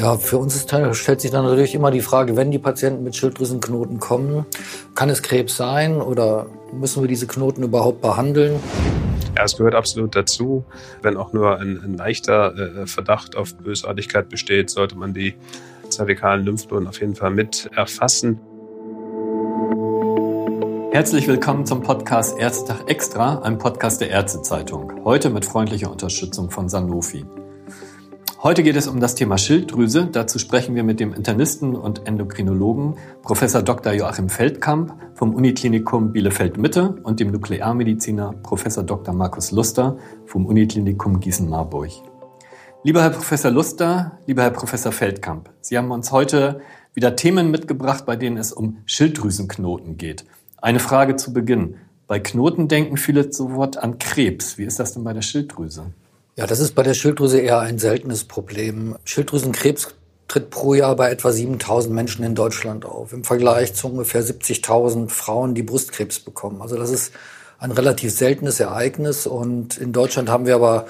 Ja, für uns ist, stellt sich dann natürlich immer die Frage, wenn die Patienten mit Schilddrüsenknoten kommen, kann es Krebs sein oder müssen wir diese Knoten überhaupt behandeln? Ja, es gehört absolut dazu. Wenn auch nur ein, ein leichter äh, Verdacht auf Bösartigkeit besteht, sollte man die zervikalen Lymphknoten auf jeden Fall mit erfassen. Herzlich willkommen zum Podcast Ärztetag Extra, einem Podcast der Ärztezeitung. Heute mit freundlicher Unterstützung von Sanofi. Heute geht es um das Thema Schilddrüse. Dazu sprechen wir mit dem Internisten und Endokrinologen Professor Dr. Joachim Feldkamp vom Uniklinikum Bielefeld-Mitte und dem Nuklearmediziner Professor Dr. Markus Luster vom Uniklinikum Gießen-Marburg. Lieber Herr Professor Luster, lieber Herr Professor Feldkamp, Sie haben uns heute wieder Themen mitgebracht, bei denen es um Schilddrüsenknoten geht. Eine Frage zu Beginn. Bei Knoten denken viele sofort an Krebs. Wie ist das denn bei der Schilddrüse? Ja, das ist bei der Schilddrüse eher ein seltenes Problem. Schilddrüsenkrebs tritt pro Jahr bei etwa 7000 Menschen in Deutschland auf, im Vergleich zu ungefähr 70.000 Frauen, die Brustkrebs bekommen. Also das ist ein relativ seltenes Ereignis und in Deutschland haben wir aber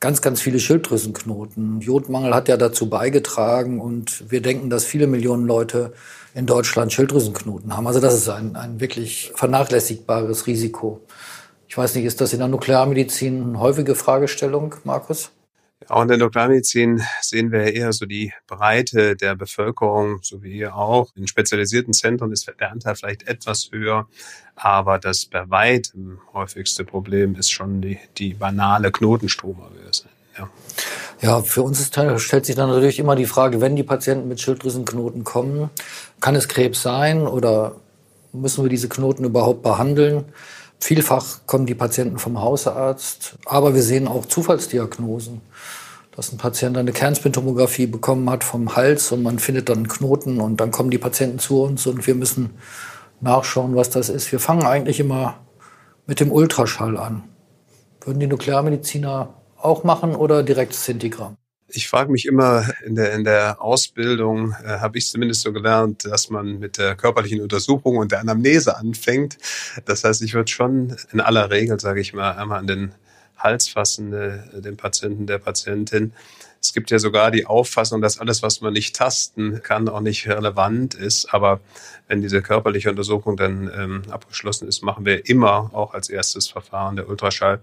ganz, ganz viele Schilddrüsenknoten. Jodmangel hat ja dazu beigetragen und wir denken, dass viele Millionen Leute in Deutschland Schilddrüsenknoten haben. Also das ist ein, ein wirklich vernachlässigbares Risiko. Ich weiß nicht, ist das in der Nuklearmedizin eine häufige Fragestellung, Markus? Auch in der Nuklearmedizin sehen wir eher so die Breite der Bevölkerung, so wie hier auch. In spezialisierten Zentren ist der Anteil vielleicht etwas höher, aber das bei weitem häufigste Problem ist schon die, die banale Knotenstromavöse. Ja. ja, für uns ist, stellt sich dann natürlich immer die Frage, wenn die Patienten mit Schilddrüsenknoten kommen, kann es Krebs sein oder müssen wir diese Knoten überhaupt behandeln? Vielfach kommen die Patienten vom Hausarzt, aber wir sehen auch Zufallsdiagnosen, dass ein Patient eine Kernspintomographie bekommen hat vom Hals und man findet dann einen Knoten und dann kommen die Patienten zu uns und wir müssen nachschauen, was das ist. Wir fangen eigentlich immer mit dem Ultraschall an. Würden die Nuklearmediziner auch machen oder direkt Sintigramm? Ich frage mich immer, in der, in der Ausbildung äh, habe ich zumindest so gelernt, dass man mit der körperlichen Untersuchung und der Anamnese anfängt. Das heißt, ich würde schon in aller Regel, sage ich mal, einmal an den Hals fassen, äh, den Patienten, der Patientin. Es gibt ja sogar die Auffassung, dass alles, was man nicht tasten kann, auch nicht relevant ist. Aber wenn diese körperliche Untersuchung dann ähm, abgeschlossen ist, machen wir immer auch als erstes Verfahren der Ultraschall.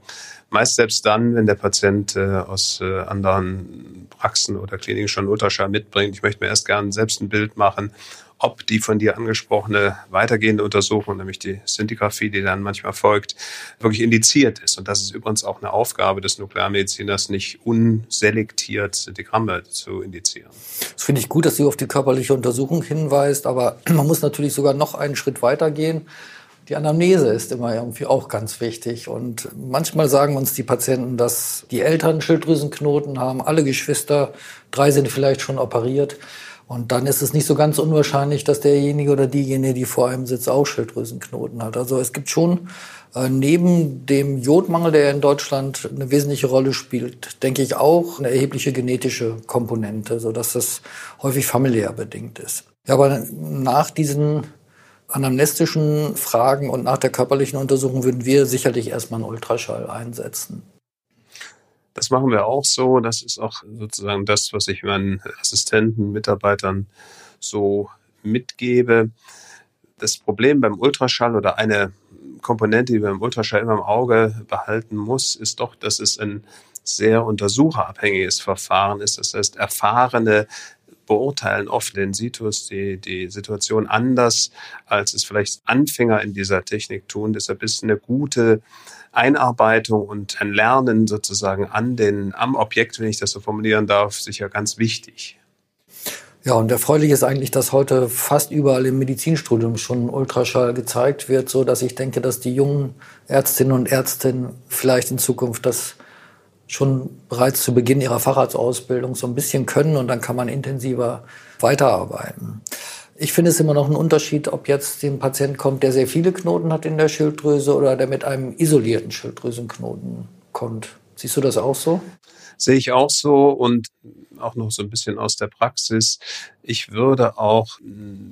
Meist selbst dann, wenn der Patient äh, aus äh, anderen Praxen oder Kliniken schon Ultraschall mitbringt. Ich möchte mir erst gerne selbst ein Bild machen ob die von dir angesprochene weitergehende Untersuchung, nämlich die Sintigraphie, die dann manchmal folgt, wirklich indiziert ist. Und das ist übrigens auch eine Aufgabe des Nuklearmediziners, nicht unselektiert Sintigramme zu indizieren. Das finde ich gut, dass du auf die körperliche Untersuchung hinweist, aber man muss natürlich sogar noch einen Schritt weitergehen. Die Anamnese ist immer irgendwie auch ganz wichtig. Und manchmal sagen uns die Patienten, dass die Eltern Schilddrüsenknoten haben, alle Geschwister, drei sind vielleicht schon operiert. Und dann ist es nicht so ganz unwahrscheinlich, dass derjenige oder diejenige, die vor einem sitzt, auch Schilddrüsenknoten hat. Also es gibt schon äh, neben dem Jodmangel, der in Deutschland eine wesentliche Rolle spielt, denke ich auch eine erhebliche genetische Komponente, so dass das häufig familiär bedingt ist. Ja, aber nach diesen anamnestischen Fragen und nach der körperlichen Untersuchung würden wir sicherlich erstmal einen Ultraschall einsetzen. Das machen wir auch so. Das ist auch sozusagen das, was ich meinen Assistenten, Mitarbeitern so mitgebe. Das Problem beim Ultraschall oder eine Komponente, die man beim Ultraschall immer im Auge behalten muss, ist doch, dass es ein sehr untersucherabhängiges Verfahren ist. Das heißt, erfahrene beurteilen oft den Situs, die, die Situation anders, als es vielleicht Anfänger in dieser Technik tun. Deshalb ist eine gute Einarbeitung und ein Lernen sozusagen an den, am Objekt, wenn ich das so formulieren darf, sicher ganz wichtig. Ja, und erfreulich ist eigentlich, dass heute fast überall im Medizinstudium schon Ultraschall gezeigt wird, so dass ich denke, dass die jungen Ärztinnen und Ärzte vielleicht in Zukunft das schon bereits zu Beginn ihrer Facharztausbildung so ein bisschen können und dann kann man intensiver weiterarbeiten. Ich finde es immer noch ein Unterschied, ob jetzt ein Patient kommt, der sehr viele Knoten hat in der Schilddrüse oder der mit einem isolierten Schilddrüsenknoten kommt. Siehst du das auch so? Sehe ich auch so und auch noch so ein bisschen aus der Praxis. Ich würde auch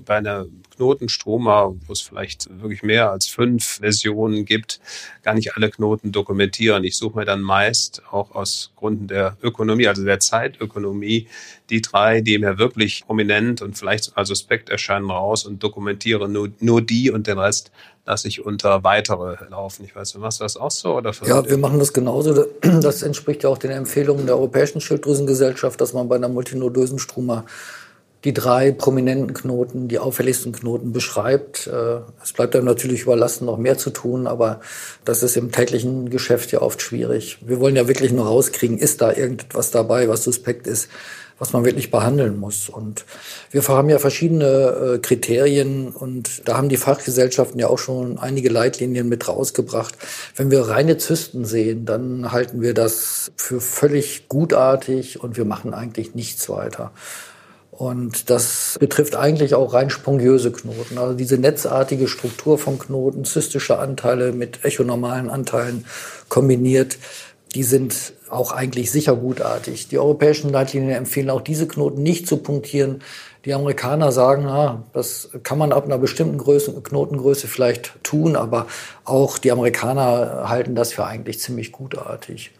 bei einer Knotenstroma, wo es vielleicht wirklich mehr als fünf Versionen gibt, gar nicht alle Knoten dokumentieren. Ich suche mir dann meist auch aus Gründen der Ökonomie, also der Zeitökonomie, die drei, die mir wirklich prominent und vielleicht sogar suspekt erscheinen, raus und dokumentiere nur, nur die und den Rest lasse ich unter weitere laufen. Ich weiß, machst du das auch so? Oder ja, wir machen das genauso. Das entspricht ja auch den Empfehlungen der Europäischen Schilddrüsengesellschaft, dass man bei einer multinodösen Struma die drei prominenten Knoten, die auffälligsten Knoten beschreibt. Äh, es bleibt einem natürlich überlassen, noch mehr zu tun, aber das ist im täglichen Geschäft ja oft schwierig. Wir wollen ja wirklich nur rauskriegen, ist da irgendetwas dabei, was suspekt ist was man wirklich behandeln muss. Und wir haben ja verschiedene äh, Kriterien und da haben die Fachgesellschaften ja auch schon einige Leitlinien mit rausgebracht. Wenn wir reine Zysten sehen, dann halten wir das für völlig gutartig und wir machen eigentlich nichts weiter. Und das betrifft eigentlich auch rein spongiöse Knoten. Also diese netzartige Struktur von Knoten, zystische Anteile mit echonormalen Anteilen kombiniert, die sind auch eigentlich sicher gutartig. Die europäischen Leitlinien empfehlen auch diese Knoten nicht zu punktieren. Die Amerikaner sagen, ah, das kann man ab einer bestimmten Größe, Knotengröße vielleicht tun, aber auch die Amerikaner halten das für eigentlich ziemlich gutartig.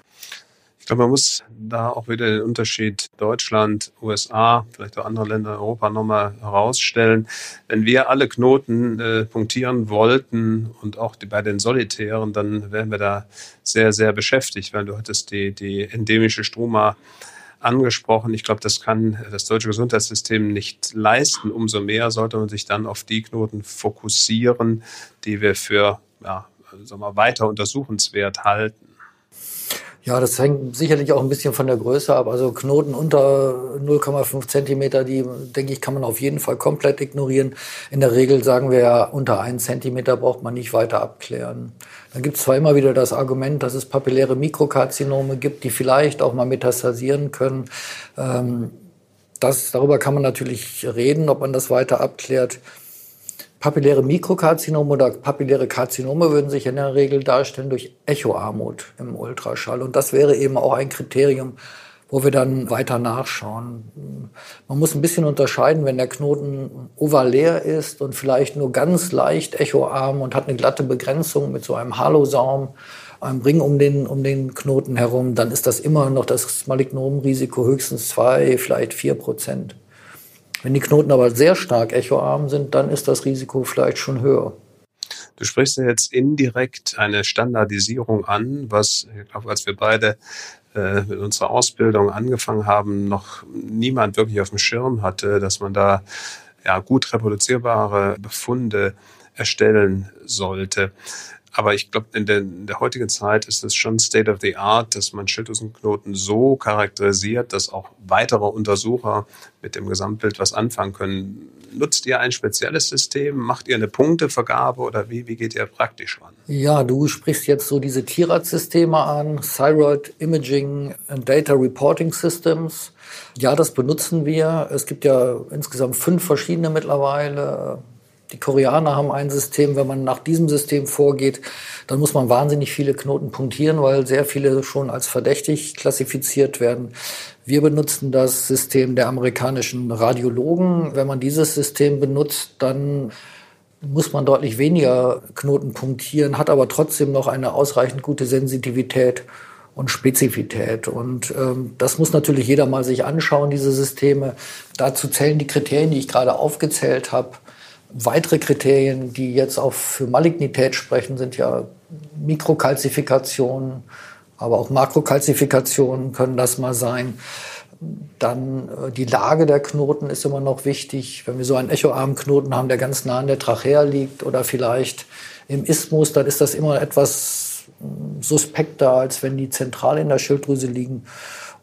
Ich glaube, man muss da auch wieder den Unterschied Deutschland, USA, vielleicht auch andere Länder Europa nochmal herausstellen. Wenn wir alle Knoten äh, punktieren wollten und auch die, bei den Solitären, dann wären wir da sehr, sehr beschäftigt, weil du hattest die, die endemische Struma angesprochen. Ich glaube, das kann das deutsche Gesundheitssystem nicht leisten. Umso mehr sollte man sich dann auf die Knoten fokussieren, die wir für ja, sagen wir, weiter untersuchenswert halten. Ja, das hängt sicherlich auch ein bisschen von der Größe ab. Also Knoten unter 0,5 Zentimeter, die, denke ich, kann man auf jeden Fall komplett ignorieren. In der Regel sagen wir ja, unter 1 Zentimeter braucht man nicht weiter abklären. Dann gibt es zwar immer wieder das Argument, dass es papilläre Mikrokarzinome gibt, die vielleicht auch mal metastasieren können. Ähm, das, darüber kann man natürlich reden, ob man das weiter abklärt. Papilläre Mikrokarzinome oder papilläre Karzinome würden sich in der Regel darstellen durch Echoarmut im Ultraschall. Und das wäre eben auch ein Kriterium, wo wir dann weiter nachschauen. Man muss ein bisschen unterscheiden, wenn der Knoten ovalär ist und vielleicht nur ganz leicht echoarm und hat eine glatte Begrenzung mit so einem Halosaum, einem Ring um den, um den Knoten herum, dann ist das immer noch das Malignomrisiko höchstens zwei, vielleicht vier Prozent. Wenn die Knoten aber sehr stark echoarm sind, dann ist das Risiko vielleicht schon höher. Du sprichst ja jetzt indirekt eine Standardisierung an, was, ich glaube, als wir beide äh, mit unserer Ausbildung angefangen haben, noch niemand wirklich auf dem Schirm hatte, dass man da ja gut reproduzierbare Befunde erstellen sollte. Aber ich glaube, in, in der, heutigen Zeit ist es schon State of the Art, dass man Schilddrüsenknoten so charakterisiert, dass auch weitere Untersucher mit dem Gesamtbild was anfangen können. Nutzt ihr ein spezielles System? Macht ihr eine Punktevergabe oder wie, wie geht ihr praktisch ran? Ja, du sprichst jetzt so diese TIRAD-Systeme an, Thyroid Imaging and Data Reporting Systems. Ja, das benutzen wir. Es gibt ja insgesamt fünf verschiedene mittlerweile. Die Koreaner haben ein System, wenn man nach diesem System vorgeht, dann muss man wahnsinnig viele Knoten punktieren, weil sehr viele schon als verdächtig klassifiziert werden. Wir benutzen das System der amerikanischen Radiologen. Wenn man dieses System benutzt, dann muss man deutlich weniger Knoten punktieren, hat aber trotzdem noch eine ausreichend gute Sensitivität und Spezifität. Und ähm, das muss natürlich jeder mal sich anschauen, diese Systeme. Dazu zählen die Kriterien, die ich gerade aufgezählt habe. Weitere Kriterien, die jetzt auch für Malignität sprechen, sind ja Mikrokalzifikationen, aber auch Makrokalzifikationen können das mal sein. Dann äh, die Lage der Knoten ist immer noch wichtig. Wenn wir so einen echoarmen Knoten haben, der ganz nah an der Trachea liegt oder vielleicht im Isthmus, dann ist das immer etwas hm, suspekter, als wenn die zentral in der Schilddrüse liegen.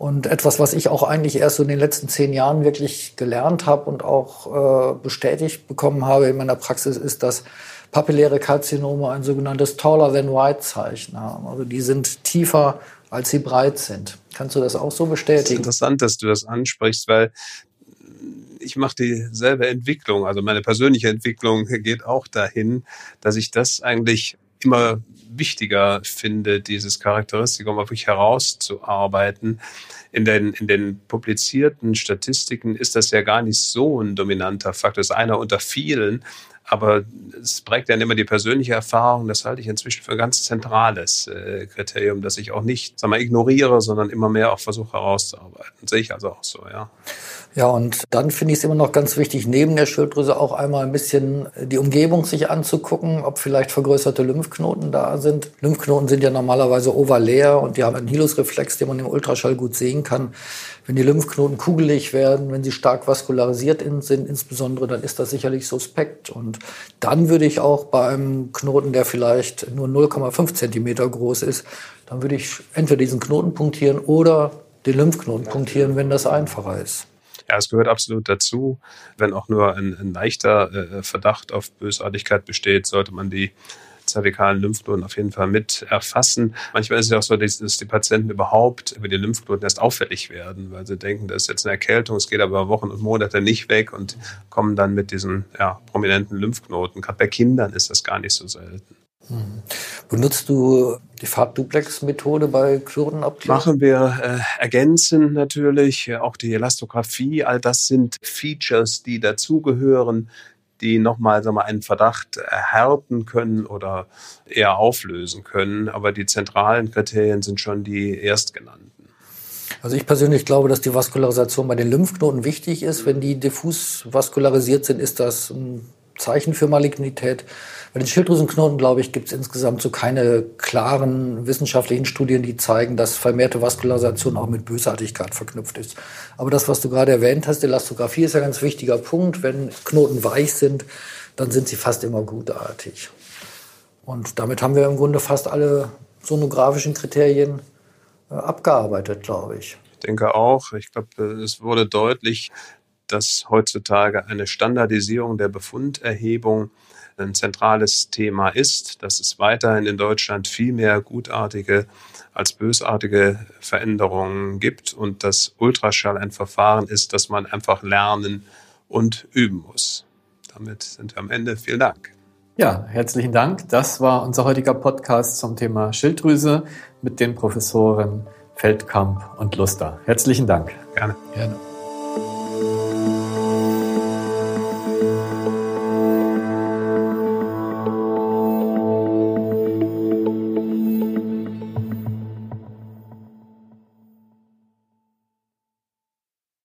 Und etwas, was ich auch eigentlich erst so in den letzten zehn Jahren wirklich gelernt habe und auch äh, bestätigt bekommen habe in meiner Praxis, ist, dass papilläre Karzinome ein sogenanntes Taller than White Zeichen haben. Also die sind tiefer, als sie breit sind. Kannst du das auch so bestätigen? Es ist interessant, dass du das ansprichst, weil ich mache dieselbe Entwicklung. Also meine persönliche Entwicklung geht auch dahin, dass ich das eigentlich immer wichtiger finde, dieses Charakteristikum wirklich herauszuarbeiten. in den, in den publizierten Statistiken ist das ja gar nicht so ein dominanter Faktor. Das ist einer unter vielen. Aber es prägt dann immer die persönliche Erfahrung. Das halte ich inzwischen für ein ganz zentrales äh, Kriterium, das ich auch nicht sag mal, ignoriere, sondern immer mehr auch versuche herauszuarbeiten. Sehe ich also auch so, ja. Ja, und dann finde ich es immer noch ganz wichtig, neben der Schilddrüse auch einmal ein bisschen die Umgebung sich anzugucken, ob vielleicht vergrößerte Lymphknoten da sind. Lymphknoten sind ja normalerweise ovalär und die haben einen Hilusreflex, den man im Ultraschall gut sehen kann. Wenn die Lymphknoten kugelig werden, wenn sie stark vaskularisiert sind, insbesondere, dann ist das sicherlich suspekt. Und dann würde ich auch bei einem Knoten, der vielleicht nur 0,5 Zentimeter groß ist, dann würde ich entweder diesen Knoten punktieren oder den Lymphknoten punktieren, wenn das einfacher ist. Ja, es gehört absolut dazu. Wenn auch nur ein, ein leichter äh, Verdacht auf Bösartigkeit besteht, sollte man die zervikalen Lymphknoten auf jeden Fall mit erfassen. Manchmal ist es auch so, dass die Patienten überhaupt über die Lymphknoten erst auffällig werden, weil sie denken, das ist jetzt eine Erkältung, es geht aber Wochen und Monate nicht weg und kommen dann mit diesen ja, prominenten Lymphknoten. Gerade bei Kindern ist das gar nicht so selten. Mhm. Benutzt du die Farbduplex-Methode bei Knotenabklärung? Machen wir äh, ergänzen natürlich, auch die Elastographie, all das sind Features, die dazugehören, die nochmal wir, einen Verdacht erhärten können oder eher auflösen können. Aber die zentralen Kriterien sind schon die erstgenannten. Also ich persönlich glaube, dass die Vaskularisation bei den Lymphknoten wichtig ist. Wenn die diffus vaskularisiert sind, ist das ein Zeichen für Malignität. Bei den Schilddrüsenknoten, glaube ich, gibt es insgesamt so keine klaren wissenschaftlichen Studien, die zeigen, dass vermehrte Vaskularisation auch mit Bösartigkeit verknüpft ist. Aber das, was du gerade erwähnt hast, Elastographie ist ein ganz wichtiger Punkt. Wenn Knoten weich sind, dann sind sie fast immer gutartig. Und damit haben wir im Grunde fast alle sonografischen Kriterien äh, abgearbeitet, glaube ich. Ich denke auch. Ich glaube, es wurde deutlich, dass heutzutage eine Standardisierung der Befunderhebung ein zentrales Thema ist, dass es weiterhin in Deutschland viel mehr gutartige als bösartige Veränderungen gibt und dass Ultraschall ein Verfahren ist, das man einfach lernen und üben muss. Damit sind wir am Ende. Vielen Dank. Ja, herzlichen Dank. Das war unser heutiger Podcast zum Thema Schilddrüse mit den Professoren Feldkamp und Luster. Herzlichen Dank. Gerne. Gerne.